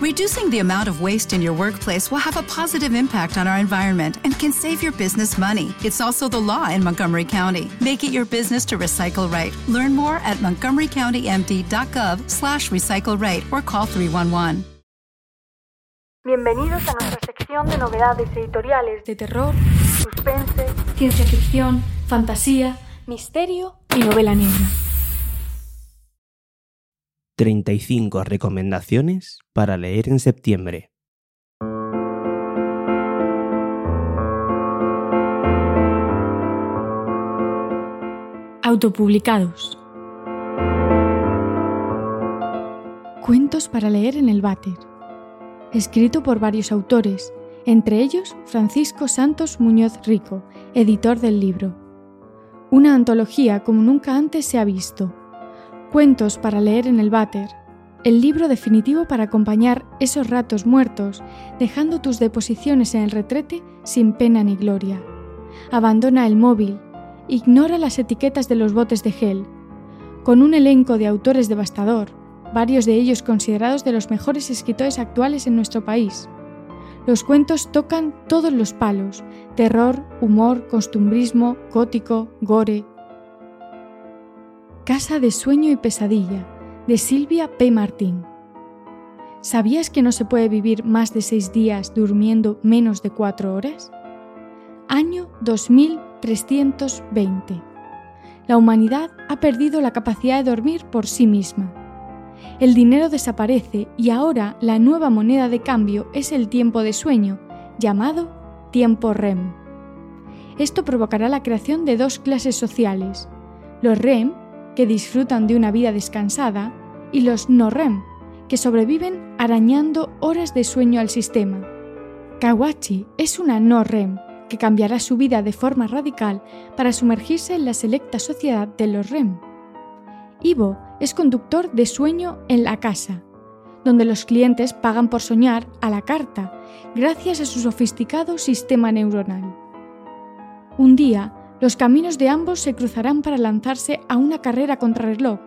Reducing the amount of waste in your workplace will have a positive impact on our environment and can save your business money. It's also the law in Montgomery County. Make it your business to recycle right. Learn more at montgomerycountymd.gov slash recycle right or call 311. Bienvenidos a nuestra sección de novedades editoriales de terror, suspense, ciencia ficción, fantasía, misterio y novela negra. 35 recomendaciones para leer en septiembre. Autopublicados. Cuentos para leer en el váter. Escrito por varios autores, entre ellos Francisco Santos Muñoz Rico, editor del libro. Una antología como nunca antes se ha visto Cuentos para leer en el váter. El libro definitivo para acompañar esos ratos muertos, dejando tus deposiciones en el retrete sin pena ni gloria. Abandona el móvil, ignora las etiquetas de los botes de gel. Con un elenco de autores devastador, varios de ellos considerados de los mejores escritores actuales en nuestro país. Los cuentos tocan todos los palos, terror, humor, costumbrismo, gótico, gore, Casa de Sueño y Pesadilla, de Silvia P. Martín. ¿Sabías que no se puede vivir más de seis días durmiendo menos de cuatro horas? Año 2320. La humanidad ha perdido la capacidad de dormir por sí misma. El dinero desaparece y ahora la nueva moneda de cambio es el tiempo de sueño, llamado tiempo REM. Esto provocará la creación de dos clases sociales, los REM que disfrutan de una vida descansada, y los no REM, que sobreviven arañando horas de sueño al sistema. Kawachi es una no REM que cambiará su vida de forma radical para sumergirse en la selecta sociedad de los REM. Ivo es conductor de sueño en la casa, donde los clientes pagan por soñar a la carta, gracias a su sofisticado sistema neuronal. Un día, los caminos de ambos se cruzarán para lanzarse a una carrera contrarreloj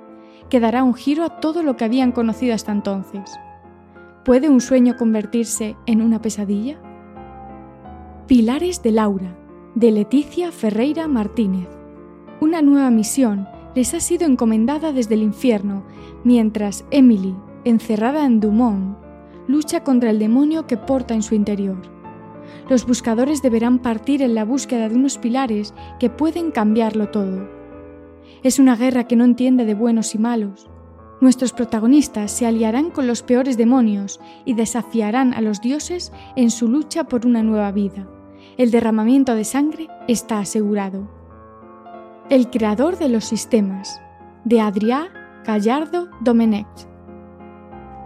que dará un giro a todo lo que habían conocido hasta entonces. ¿Puede un sueño convertirse en una pesadilla? Pilares de Laura, de Leticia Ferreira Martínez. Una nueva misión les ha sido encomendada desde el infierno, mientras Emily, encerrada en Dumont, lucha contra el demonio que porta en su interior los buscadores deberán partir en la búsqueda de unos pilares que pueden cambiarlo todo. Es una guerra que no entiende de buenos y malos. Nuestros protagonistas se aliarán con los peores demonios y desafiarán a los dioses en su lucha por una nueva vida. El derramamiento de sangre está asegurado. El creador de los sistemas, de Adrià Gallardo Domenech.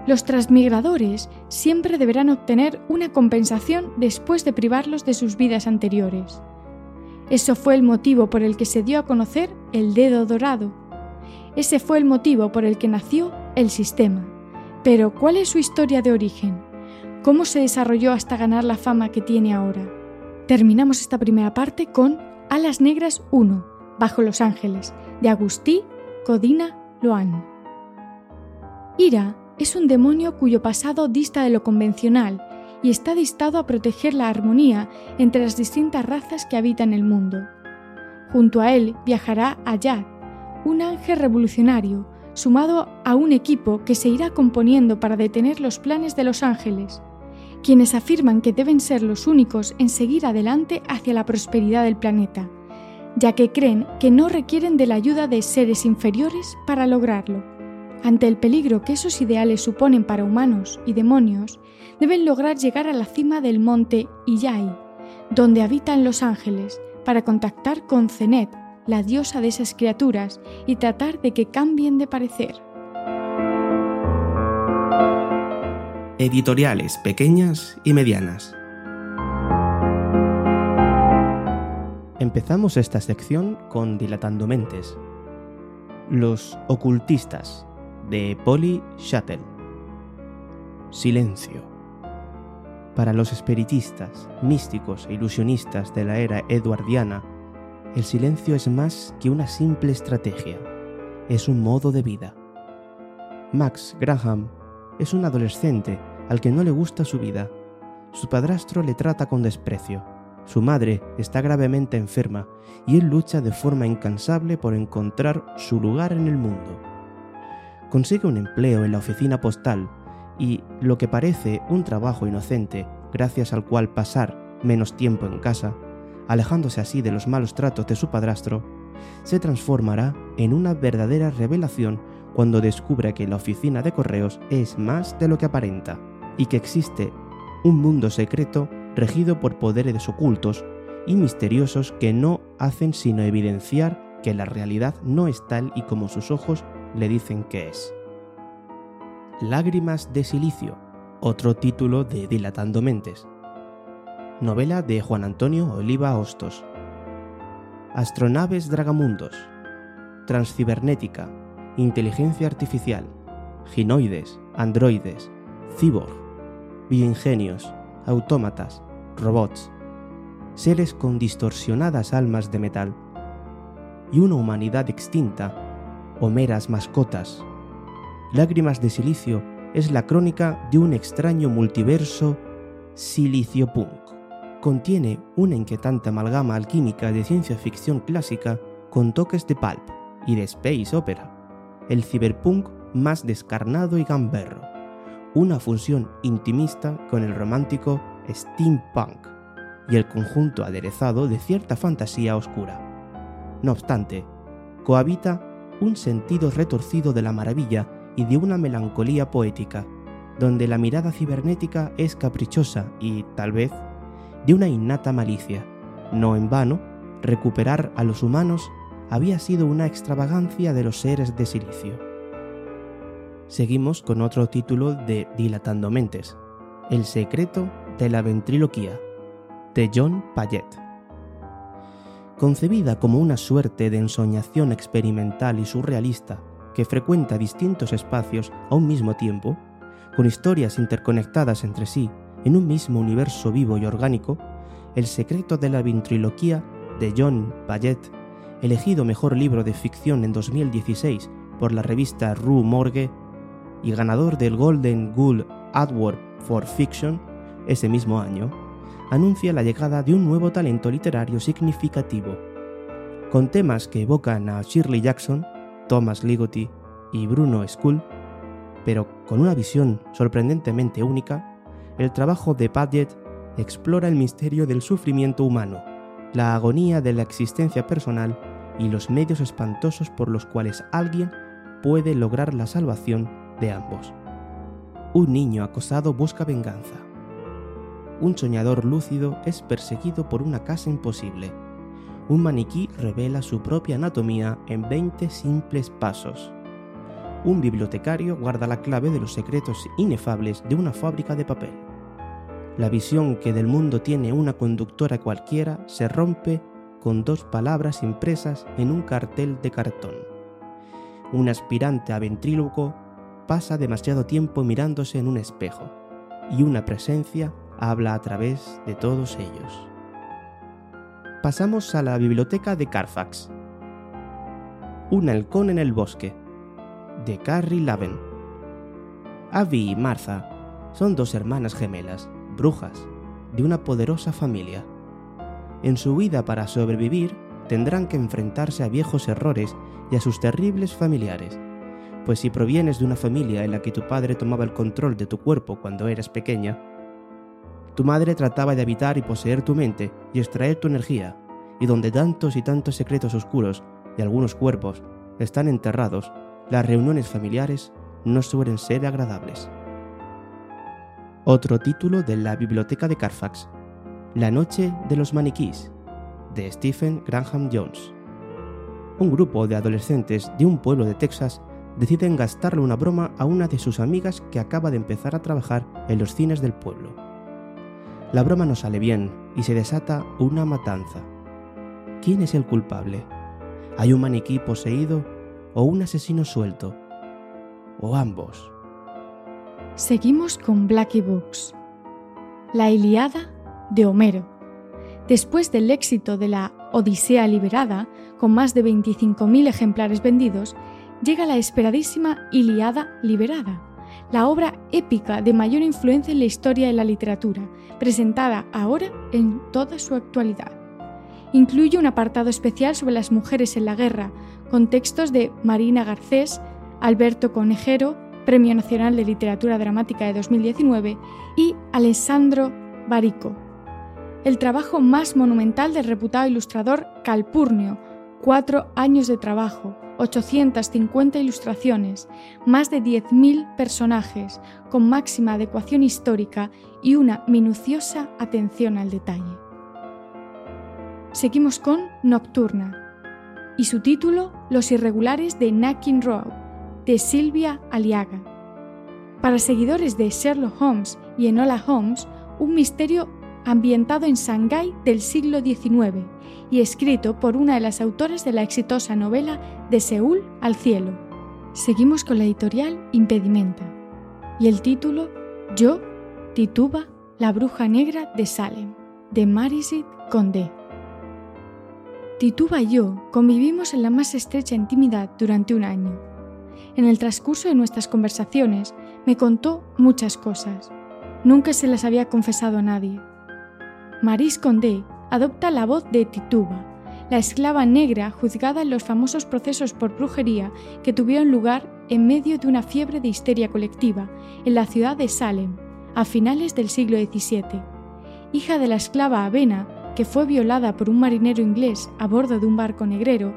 Los transmigradores siempre deberán obtener una compensación después de privarlos de sus vidas anteriores. Eso fue el motivo por el que se dio a conocer el dedo dorado. Ese fue el motivo por el que nació el sistema. Pero, ¿cuál es su historia de origen? ¿Cómo se desarrolló hasta ganar la fama que tiene ahora? Terminamos esta primera parte con Alas Negras 1, Bajo los Ángeles, de Agustí Codina Loan. Ira es un demonio cuyo pasado dista de lo convencional y está distado a proteger la armonía entre las distintas razas que habitan el mundo. Junto a él viajará Ayad, un ángel revolucionario, sumado a un equipo que se irá componiendo para detener los planes de los ángeles, quienes afirman que deben ser los únicos en seguir adelante hacia la prosperidad del planeta, ya que creen que no requieren de la ayuda de seres inferiores para lograrlo. Ante el peligro que esos ideales suponen para humanos y demonios, deben lograr llegar a la cima del monte Iyai, donde habitan los ángeles, para contactar con Zenet, la diosa de esas criaturas, y tratar de que cambien de parecer. Editoriales pequeñas y medianas. Empezamos esta sección con Dilatando Mentes. Los ocultistas de Polly Shuttle. Silencio. Para los espiritistas, místicos e ilusionistas de la era eduardiana, el silencio es más que una simple estrategia, es un modo de vida. Max Graham es un adolescente al que no le gusta su vida. Su padrastro le trata con desprecio. Su madre está gravemente enferma y él lucha de forma incansable por encontrar su lugar en el mundo. Consigue un empleo en la oficina postal y lo que parece un trabajo inocente, gracias al cual pasar menos tiempo en casa, alejándose así de los malos tratos de su padrastro, se transformará en una verdadera revelación cuando descubre que la oficina de correos es más de lo que aparenta y que existe un mundo secreto regido por poderes ocultos y misteriosos que no hacen sino evidenciar que la realidad no es tal y como sus ojos le dicen que es. Lágrimas de Silicio, otro título de Dilatando Mentes. Novela de Juan Antonio Oliva Hostos. Astronaves Dragamundos. Transcibernética. Inteligencia artificial. Ginoides. Androides. Cyborg. Bioingenios. Autómatas. Robots. Seres con distorsionadas almas de metal. Y una humanidad extinta. O meras mascotas Lágrimas de Silicio es la crónica de un extraño multiverso silicio-punk. Contiene una inquietante amalgama alquímica de ciencia ficción clásica con toques de pulp y de space opera, el ciberpunk más descarnado y gamberro, una fusión intimista con el romántico steampunk y el conjunto aderezado de cierta fantasía oscura. No obstante, cohabita un sentido retorcido de la maravilla y de una melancolía poética, donde la mirada cibernética es caprichosa y, tal vez, de una innata malicia. No en vano, recuperar a los humanos había sido una extravagancia de los seres de silicio. Seguimos con otro título de Dilatando Mentes, El secreto de la ventriloquía, de John Payet. Concebida como una suerte de ensoñación experimental y surrealista que frecuenta distintos espacios a un mismo tiempo, con historias interconectadas entre sí en un mismo universo vivo y orgánico, El secreto de la ventriloquía de John Payet, elegido mejor libro de ficción en 2016 por la revista Rue Morgue y ganador del Golden Gull Award for Fiction ese mismo año, anuncia la llegada de un nuevo talento literario significativo, con temas que evocan a Shirley Jackson, Thomas Ligotti y Bruno Skull, pero con una visión sorprendentemente única, el trabajo de Padgett explora el misterio del sufrimiento humano, la agonía de la existencia personal y los medios espantosos por los cuales alguien puede lograr la salvación de ambos. Un niño acosado busca venganza. Un soñador lúcido es perseguido por una casa imposible un maniquí revela su propia anatomía en 20 simples pasos. Un bibliotecario guarda la clave de los secretos inefables de una fábrica de papel. La visión que del mundo tiene una conductora cualquiera se rompe con dos palabras impresas en un cartel de cartón. Un aspirante a ventríloco pasa demasiado tiempo mirándose en un espejo, y una presencia habla a través de todos ellos pasamos a la biblioteca de Carfax. Un halcón en el bosque, de Carrie Laven. Abby y Martha son dos hermanas gemelas, brujas, de una poderosa familia. En su vida para sobrevivir tendrán que enfrentarse a viejos errores y a sus terribles familiares, pues si provienes de una familia en la que tu padre tomaba el control de tu cuerpo cuando eras pequeña, tu madre trataba de habitar y poseer tu mente y extraer tu energía, y donde tantos y tantos secretos oscuros y algunos cuerpos están enterrados, las reuniones familiares no suelen ser agradables. Otro título de la Biblioteca de Carfax, La Noche de los Maniquís, de Stephen Graham Jones. Un grupo de adolescentes de un pueblo de Texas deciden gastarle una broma a una de sus amigas que acaba de empezar a trabajar en los cines del pueblo. La broma no sale bien y se desata una matanza. ¿Quién es el culpable? ¿Hay un maniquí poseído o un asesino suelto? ¿O ambos? Seguimos con Blackie Books. La Iliada de Homero. Después del éxito de la Odisea Liberada, con más de 25.000 ejemplares vendidos, llega la esperadísima Iliada Liberada, la obra épica de mayor influencia en la historia de la literatura, presentada ahora en toda su actualidad. Incluye un apartado especial sobre las mujeres en la guerra, con textos de Marina Garcés, Alberto Conejero, Premio Nacional de Literatura Dramática de 2019, y Alessandro Barico. El trabajo más monumental del reputado ilustrador Calpurnio, cuatro años de trabajo, 850 ilustraciones, más de 10.000 personajes, con máxima adecuación histórica y una minuciosa atención al detalle. Seguimos con Nocturna y su título Los irregulares de Nakin Road, de Silvia Aliaga. Para seguidores de Sherlock Holmes y Enola Holmes, un misterio ambientado en Shanghái del siglo XIX y escrito por una de las autoras de la exitosa novela De Seúl al cielo. Seguimos con la editorial Impedimenta y el título Yo, Tituba, la bruja negra de Salem, de Marisit Condé. Tituba y yo convivimos en la más estrecha intimidad durante un año. En el transcurso de nuestras conversaciones me contó muchas cosas. Nunca se las había confesado a nadie. Maris Condé adopta la voz de Tituba, la esclava negra juzgada en los famosos procesos por brujería que tuvieron lugar en medio de una fiebre de histeria colectiva en la ciudad de Salem, a finales del siglo XVII. Hija de la esclava Avena, que fue violada por un marinero inglés a bordo de un barco negrero,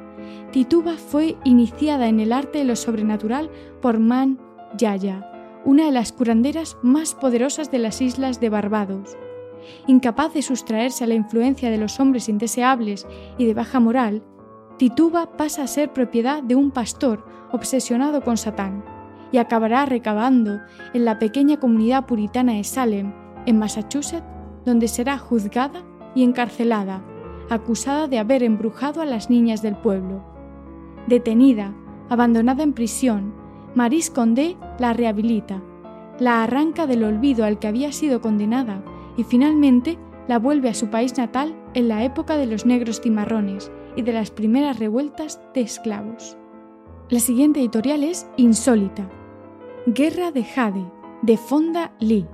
Tituba fue iniciada en el arte de lo sobrenatural por Man Yaya, una de las curanderas más poderosas de las islas de Barbados. Incapaz de sustraerse a la influencia de los hombres indeseables y de baja moral, Tituba pasa a ser propiedad de un pastor obsesionado con Satán y acabará recabando en la pequeña comunidad puritana de Salem, en Massachusetts, donde será juzgada y encarcelada, acusada de haber embrujado a las niñas del pueblo. Detenida, abandonada en prisión, Maris Condé la rehabilita, la arranca del olvido al que había sido condenada y finalmente la vuelve a su país natal en la época de los negros cimarrones y de las primeras revueltas de esclavos. La siguiente editorial es Insólita. Guerra de Jade, de Fonda Lee.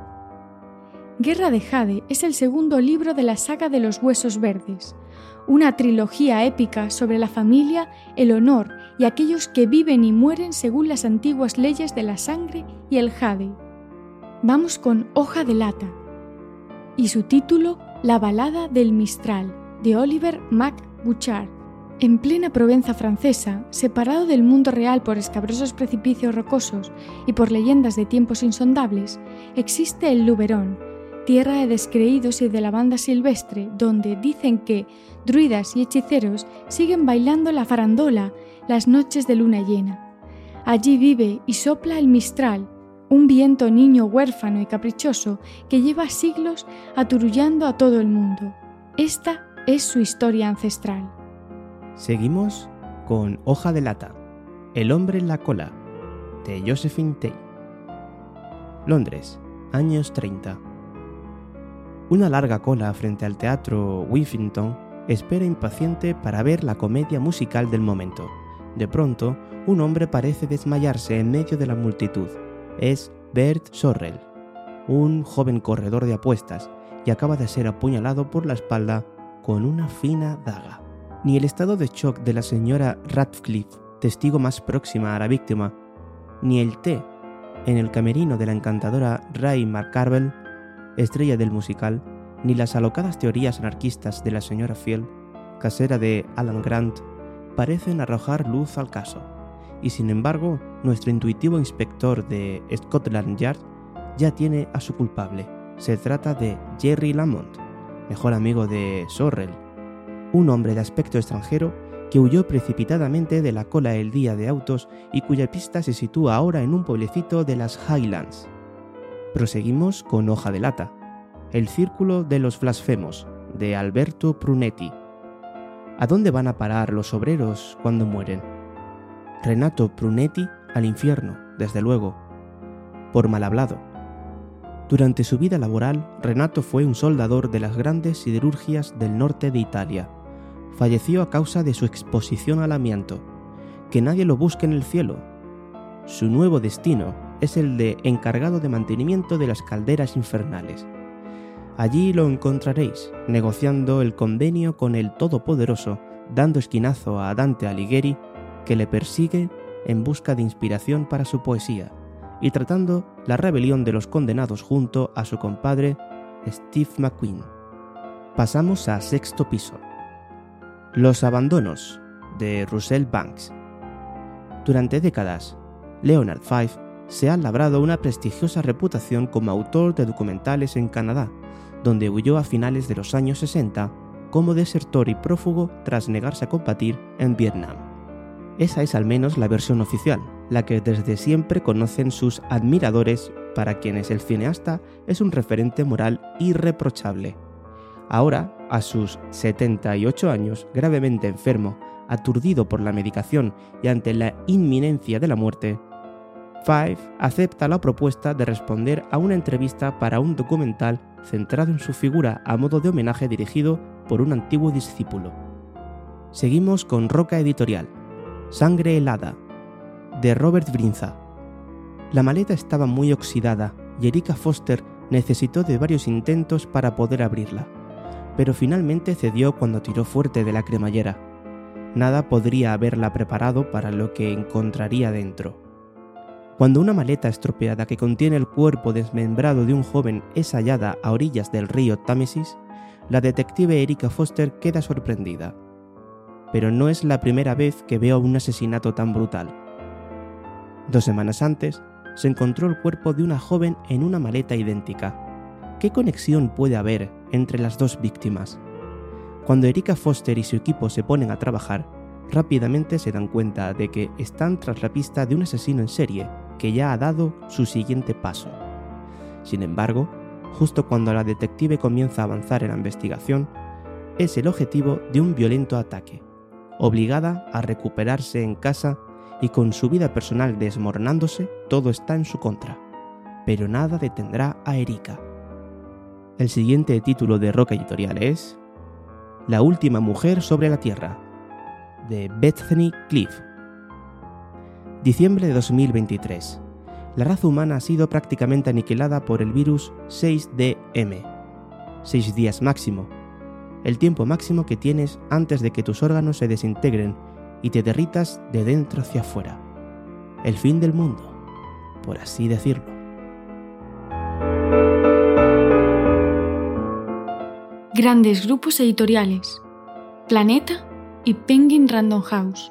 Guerra de Jade es el segundo libro de la saga de los Huesos Verdes, una trilogía épica sobre la familia, el honor y aquellos que viven y mueren según las antiguas leyes de la sangre y el jade. Vamos con Hoja de Lata, y su título La balada del Mistral, de Oliver Mac Bouchard. En plena Provenza francesa, separado del mundo real por escabrosos precipicios rocosos y por leyendas de tiempos insondables, existe el Luberon, tierra de descreídos y de la banda silvestre, donde dicen que druidas y hechiceros siguen bailando la farandola las noches de luna llena. Allí vive y sopla el mistral, un viento niño huérfano y caprichoso que lleva siglos aturullando a todo el mundo. Esta es su historia ancestral. Seguimos con Hoja de Lata, El hombre en la cola, de Josephine Tay. Londres, años 30. Una larga cola frente al teatro Whiffington espera impaciente para ver la comedia musical del momento. De pronto, un hombre parece desmayarse en medio de la multitud es Bert Sorrell, un joven corredor de apuestas, y acaba de ser apuñalado por la espalda con una fina daga. Ni el estado de shock de la señora Radcliffe, testigo más próxima a la víctima, ni el té en el camerino de la encantadora Ray McCarvel, estrella del musical, ni las alocadas teorías anarquistas de la señora Field, casera de Alan Grant, parecen arrojar luz al caso y sin embargo nuestro intuitivo inspector de Scotland Yard ya tiene a su culpable. Se trata de Jerry Lamont, mejor amigo de Sorrell, un hombre de aspecto extranjero que huyó precipitadamente de la cola el día de autos y cuya pista se sitúa ahora en un pueblecito de las Highlands. Proseguimos con Hoja de Lata, El Círculo de los Blasfemos, de Alberto Prunetti. ¿A dónde van a parar los obreros cuando mueren? Renato Prunetti al infierno, desde luego, por mal hablado. Durante su vida laboral, Renato fue un soldador de las grandes siderurgias del norte de Italia. Falleció a causa de su exposición al amianto. Que nadie lo busque en el cielo. Su nuevo destino es el de encargado de mantenimiento de las calderas infernales. Allí lo encontraréis, negociando el convenio con el Todopoderoso, dando esquinazo a Dante Alighieri, que le persigue en busca de inspiración para su poesía, y tratando la rebelión de los condenados junto a su compadre Steve McQueen. Pasamos a sexto piso. Los abandonos de Russell Banks. Durante décadas, Leonard Fife se ha labrado una prestigiosa reputación como autor de documentales en Canadá, donde huyó a finales de los años 60 como desertor y prófugo tras negarse a combatir en Vietnam. Esa es al menos la versión oficial, la que desde siempre conocen sus admiradores, para quienes el cineasta es un referente moral irreprochable. Ahora, a sus 78 años, gravemente enfermo, aturdido por la medicación y ante la inminencia de la muerte, Five acepta la propuesta de responder a una entrevista para un documental centrado en su figura a modo de homenaje dirigido por un antiguo discípulo. Seguimos con Roca Editorial, Sangre helada, de Robert Brinza. La maleta estaba muy oxidada y Erika Foster necesitó de varios intentos para poder abrirla, pero finalmente cedió cuando tiró fuerte de la cremallera. Nada podría haberla preparado para lo que encontraría dentro. Cuando una maleta estropeada que contiene el cuerpo desmembrado de un joven es hallada a orillas del río Támesis, la detective Erika Foster queda sorprendida. Pero no es la primera vez que veo un asesinato tan brutal. Dos semanas antes, se encontró el cuerpo de una joven en una maleta idéntica. ¿Qué conexión puede haber entre las dos víctimas? Cuando Erika Foster y su equipo se ponen a trabajar, rápidamente se dan cuenta de que están tras la pista de un asesino en serie que ya ha dado su siguiente paso. Sin embargo, justo cuando la detective comienza a avanzar en la investigación, es el objetivo de un violento ataque, obligada a recuperarse en casa y con su vida personal desmoronándose, todo está en su contra. Pero nada detendrá a Erika. El siguiente título de Roca Editorial es La última mujer sobre la Tierra, de Bethany Cliff. Diciembre de 2023. La raza humana ha sido prácticamente aniquilada por el virus 6DM. 6 días máximo. El tiempo máximo que tienes antes de que tus órganos se desintegren y te derritas de dentro hacia afuera. El fin del mundo, por así decirlo. Grandes grupos editoriales. Planeta y Penguin Random House.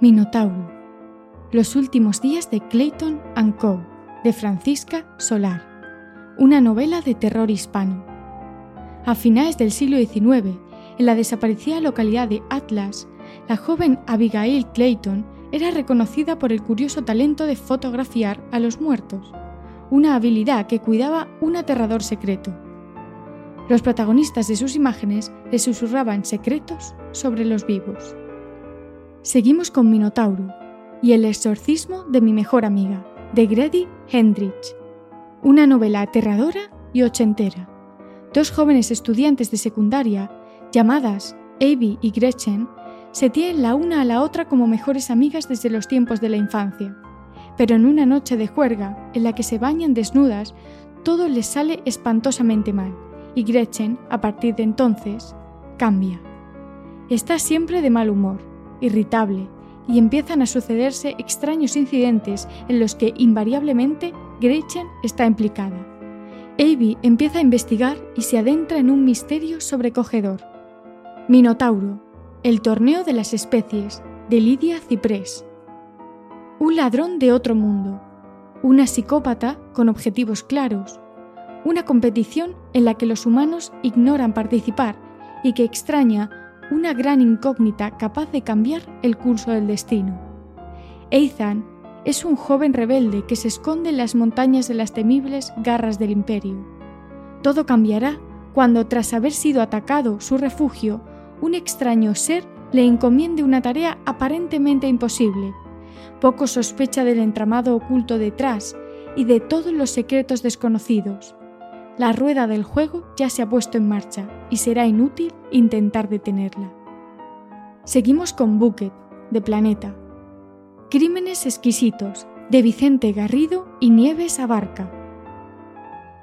Minotauro. Los últimos días de Clayton and Co. de Francisca Solar. Una novela de terror hispano. A finales del siglo XIX, en la desaparecida localidad de Atlas, la joven Abigail Clayton era reconocida por el curioso talento de fotografiar a los muertos, una habilidad que cuidaba un aterrador secreto. Los protagonistas de sus imágenes le susurraban secretos sobre los vivos. Seguimos con Minotauro y El exorcismo de mi mejor amiga, de Grady Hendrich. Una novela aterradora y ochentera. Dos jóvenes estudiantes de secundaria, llamadas Abby y Gretchen, se tienen la una a la otra como mejores amigas desde los tiempos de la infancia. Pero en una noche de juerga, en la que se bañan desnudas, todo les sale espantosamente mal, y Gretchen, a partir de entonces, cambia. Está siempre de mal humor, irritable, y empiezan a sucederse extraños incidentes en los que invariablemente Gretchen está implicada. Abby empieza a investigar y se adentra en un misterio sobrecogedor. Minotauro, el torneo de las especies, de Lidia Ciprés. Un ladrón de otro mundo, una psicópata con objetivos claros, una competición en la que los humanos ignoran participar y que extraña una gran incógnita capaz de cambiar el curso del destino. Ethan es un joven rebelde que se esconde en las montañas de las temibles garras del imperio. Todo cambiará cuando, tras haber sido atacado su refugio, un extraño ser le encomiende una tarea aparentemente imposible. Poco sospecha del entramado oculto detrás y de todos los secretos desconocidos. La rueda del juego ya se ha puesto en marcha y será inútil intentar detenerla. Seguimos con Bucket, de Planeta. Crímenes exquisitos, de Vicente Garrido y Nieves Abarca.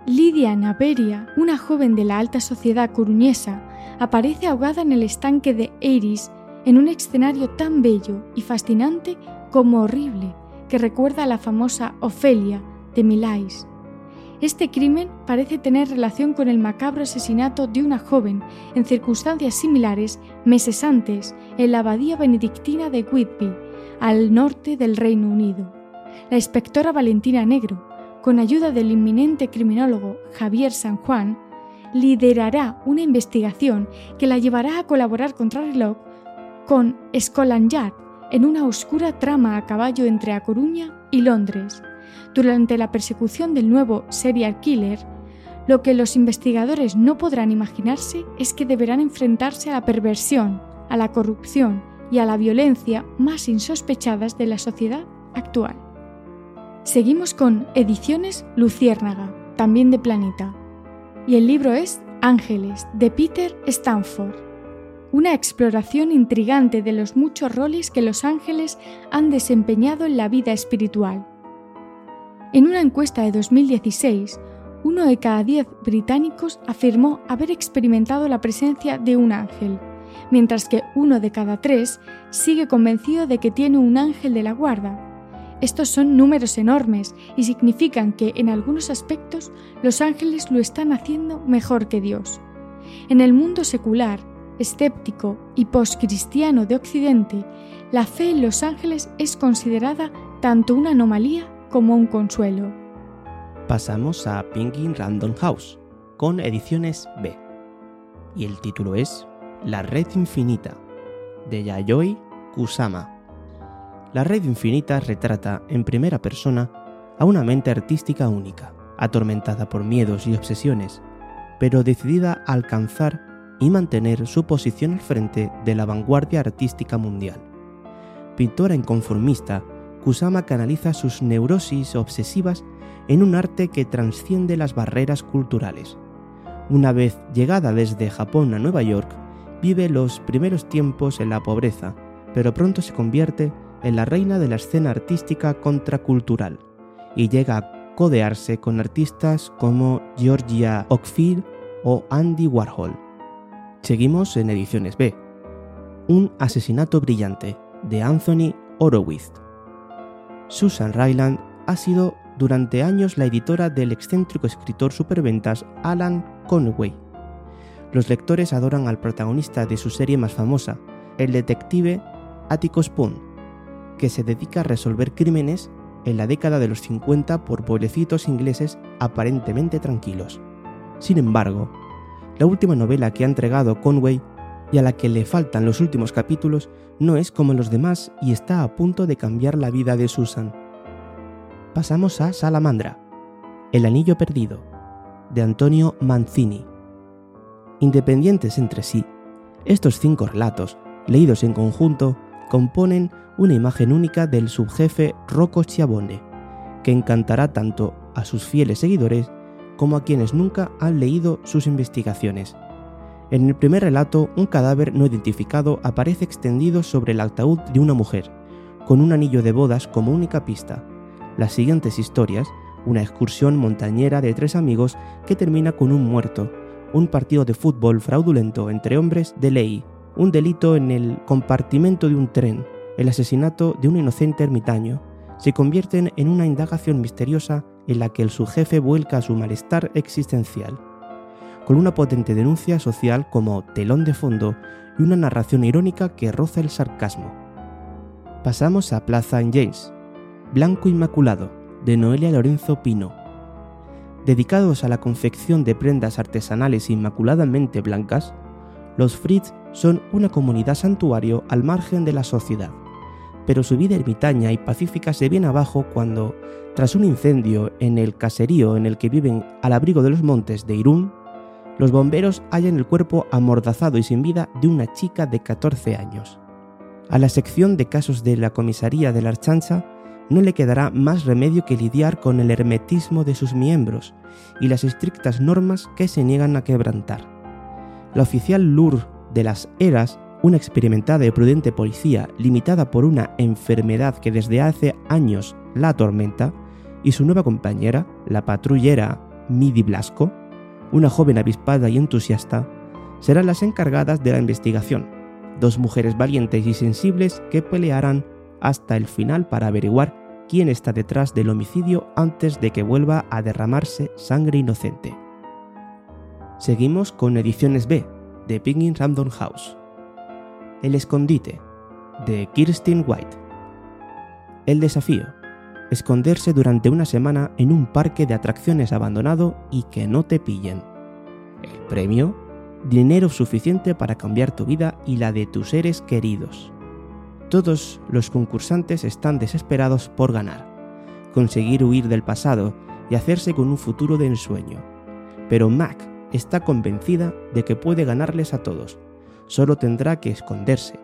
Lidia Naveria, una joven de la alta sociedad coruñesa, aparece ahogada en el estanque de Eris en un escenario tan bello y fascinante como horrible, que recuerda a la famosa Ofelia de Milais. Este crimen parece tener relación con el macabro asesinato de una joven en circunstancias similares meses antes en la abadía benedictina de Whitby, al norte del Reino Unido. La inspectora Valentina Negro, con ayuda del inminente criminólogo Javier San Juan, liderará una investigación que la llevará a colaborar contra reloj con Scotland Yard en una oscura trama a caballo entre A Coruña y Londres. Durante la persecución del nuevo serial killer, lo que los investigadores no podrán imaginarse es que deberán enfrentarse a la perversión, a la corrupción y a la violencia más insospechadas de la sociedad actual. Seguimos con Ediciones Luciérnaga, también de Planeta, y el libro es Ángeles, de Peter Stanford una exploración intrigante de los muchos roles que los ángeles han desempeñado en la vida espiritual. En una encuesta de 2016, uno de cada diez británicos afirmó haber experimentado la presencia de un ángel, mientras que uno de cada tres sigue convencido de que tiene un ángel de la guarda. Estos son números enormes y significan que en algunos aspectos los ángeles lo están haciendo mejor que Dios. En el mundo secular, escéptico y postcristiano de Occidente, la fe en los ángeles es considerada tanto una anomalía como un consuelo. Pasamos a Penguin Random House, con ediciones B. Y el título es La Red Infinita, de Yayoi Kusama. La Red Infinita retrata en primera persona a una mente artística única, atormentada por miedos y obsesiones, pero decidida a alcanzar y mantener su posición al frente de la vanguardia artística mundial. Pintora inconformista, Kusama canaliza sus neurosis obsesivas en un arte que transciende las barreras culturales. Una vez llegada desde Japón a Nueva York, vive los primeros tiempos en la pobreza, pero pronto se convierte en la reina de la escena artística contracultural y llega a codearse con artistas como Georgia Ockfield o Andy Warhol. Seguimos en Ediciones B. Un asesinato brillante de Anthony Horowitz. Susan Ryland ha sido durante años la editora del excéntrico escritor superventas Alan Conway. Los lectores adoran al protagonista de su serie más famosa, el detective Atticus Spoon, que se dedica a resolver crímenes en la década de los 50 por pueblecitos ingleses aparentemente tranquilos. Sin embargo, la última novela que ha entregado Conway y a la que le faltan los últimos capítulos no es como los demás y está a punto de cambiar la vida de Susan. Pasamos a Salamandra, El Anillo Perdido, de Antonio Mancini. Independientes entre sí, estos cinco relatos, leídos en conjunto, componen una imagen única del subjefe Rocco Schiavone, que encantará tanto a sus fieles seguidores como a quienes nunca han leído sus investigaciones. En el primer relato, un cadáver no identificado aparece extendido sobre el ataúd de una mujer, con un anillo de bodas como única pista. Las siguientes historias, una excursión montañera de tres amigos que termina con un muerto, un partido de fútbol fraudulento entre hombres de ley, un delito en el compartimento de un tren, el asesinato de un inocente ermitaño, se convierten en una indagación misteriosa en la que el subjefe vuelca su malestar existencial, con una potente denuncia social como telón de fondo y una narración irónica que roza el sarcasmo. Pasamos a Plaza en James, Blanco Inmaculado, de Noelia Lorenzo Pino. Dedicados a la confección de prendas artesanales inmaculadamente blancas, los Fritz son una comunidad santuario al margen de la sociedad pero su vida ermitaña y pacífica se viene abajo cuando, tras un incendio en el caserío en el que viven al abrigo de los montes de Irún, los bomberos hallan el cuerpo amordazado y sin vida de una chica de 14 años. A la sección de casos de la comisaría de la Archancha no le quedará más remedio que lidiar con el hermetismo de sus miembros y las estrictas normas que se niegan a quebrantar. La oficial Lur de las Eras una experimentada y prudente policía limitada por una enfermedad que desde hace años la atormenta, y su nueva compañera, la patrullera Midi Blasco, una joven avispada y entusiasta, serán las encargadas de la investigación, dos mujeres valientes y sensibles que pelearán hasta el final para averiguar quién está detrás del homicidio antes de que vuelva a derramarse sangre inocente. Seguimos con Ediciones B, de Penguin Random House. El escondite, de Kirsten White. El desafío, esconderse durante una semana en un parque de atracciones abandonado y que no te pillen. El premio, dinero suficiente para cambiar tu vida y la de tus seres queridos. Todos los concursantes están desesperados por ganar, conseguir huir del pasado y hacerse con un futuro de ensueño. Pero Mac está convencida de que puede ganarles a todos, solo tendrá que esconderse,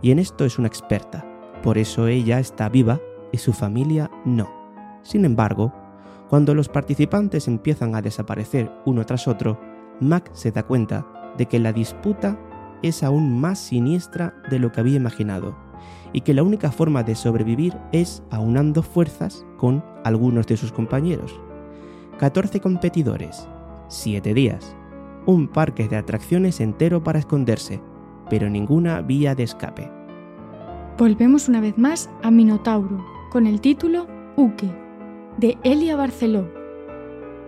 y en esto es una experta, por eso ella está viva y su familia no. Sin embargo, cuando los participantes empiezan a desaparecer uno tras otro, Mac se da cuenta de que la disputa es aún más siniestra de lo que había imaginado y que la única forma de sobrevivir es aunando fuerzas con algunos de sus compañeros. 14 competidores, 7 días, un parque de atracciones entero para esconderse, pero ninguna vía de escape. Volvemos una vez más a Minotauro, con el título Uke, de Elia Barceló,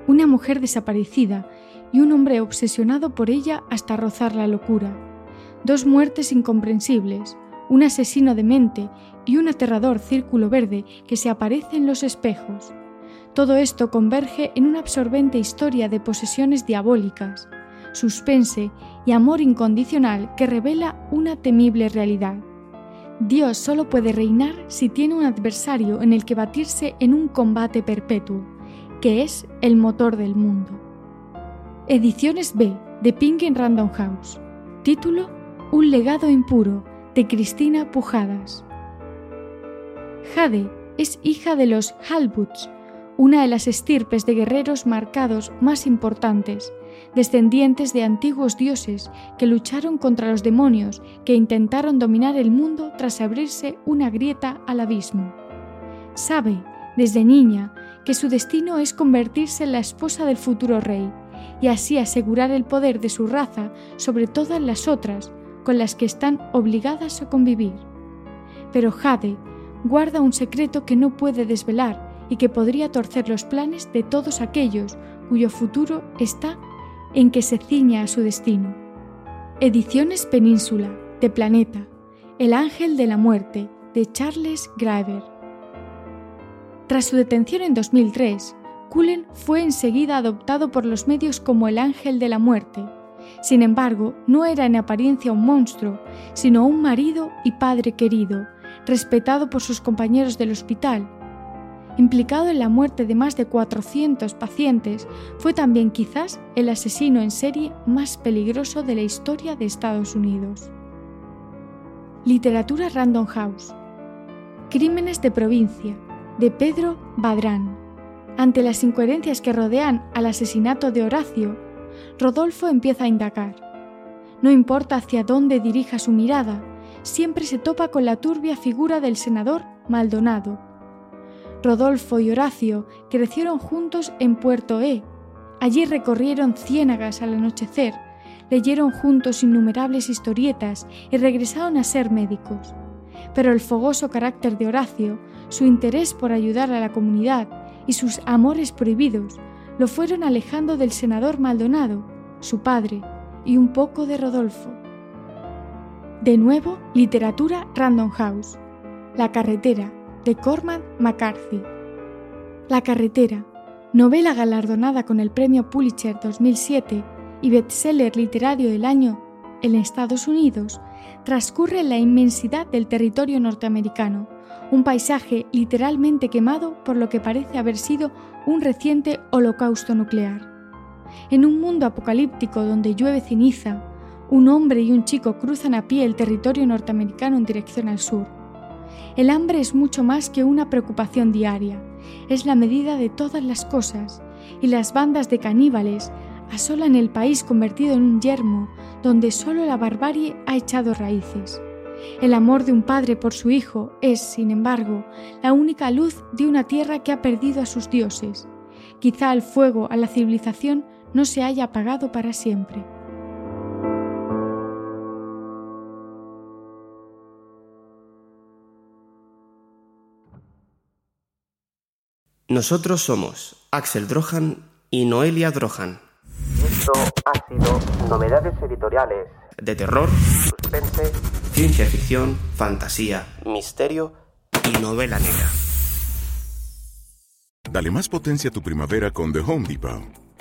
una mujer desaparecida y un hombre obsesionado por ella hasta rozar la locura. Dos muertes incomprensibles, un asesino de mente y un aterrador círculo verde que se aparece en los espejos. Todo esto converge en una absorbente historia de posesiones diabólicas, suspense y amor incondicional que revela una temible realidad. Dios solo puede reinar si tiene un adversario en el que batirse en un combate perpetuo, que es el motor del mundo. Ediciones B de Pink Random House. Título Un legado impuro de Cristina Pujadas. Jade es hija de los Halbuts, una de las estirpes de guerreros marcados más importantes, descendientes de antiguos dioses que lucharon contra los demonios que intentaron dominar el mundo tras abrirse una grieta al abismo. Sabe, desde niña, que su destino es convertirse en la esposa del futuro rey y así asegurar el poder de su raza sobre todas las otras con las que están obligadas a convivir. Pero Jade guarda un secreto que no puede desvelar y que podría torcer los planes de todos aquellos cuyo futuro está en que se ciña a su destino. Ediciones Península, de Planeta, El Ángel de la Muerte, de Charles Graeber. Tras su detención en 2003, Cullen fue enseguida adoptado por los medios como el Ángel de la Muerte, sin embargo, no era en apariencia un monstruo, sino un marido y padre querido, respetado por sus compañeros del hospital. Implicado en la muerte de más de 400 pacientes, fue también quizás el asesino en serie más peligroso de la historia de Estados Unidos. Literatura Random House. Crímenes de provincia, de Pedro Badrán. Ante las incoherencias que rodean al asesinato de Horacio, Rodolfo empieza a indagar. No importa hacia dónde dirija su mirada, siempre se topa con la turbia figura del senador Maldonado. Rodolfo y Horacio crecieron juntos en Puerto E. Allí recorrieron ciénagas al anochecer, leyeron juntos innumerables historietas y regresaron a ser médicos. Pero el fogoso carácter de Horacio, su interés por ayudar a la comunidad y sus amores prohibidos lo fueron alejando del senador Maldonado, su padre, y un poco de Rodolfo. De nuevo, literatura Random House. La carretera, de Cormac McCarthy. La carretera, novela galardonada con el premio Pulitzer 2007 y bestseller literario del año en Estados Unidos, transcurre en la inmensidad del territorio norteamericano, un paisaje literalmente quemado por lo que parece haber sido un reciente holocausto nuclear. En un mundo apocalíptico donde llueve ceniza, un hombre y un chico cruzan a pie el territorio norteamericano en dirección al sur. El hambre es mucho más que una preocupación diaria, es la medida de todas las cosas, y las bandas de caníbales asolan el país convertido en un yermo donde solo la barbarie ha echado raíces. El amor de un padre por su hijo es, sin embargo, la única luz de una tierra que ha perdido a sus dioses. Quizá el fuego a la civilización no se haya apagado para siempre. Nosotros somos Axel Drohan y Noelia Drohan. Esto ha sido Novedades Editoriales De terror, Suspense ciencia ficción, fantasía, misterio y novela negra. Dale más potencia a tu primavera con The Home Depot.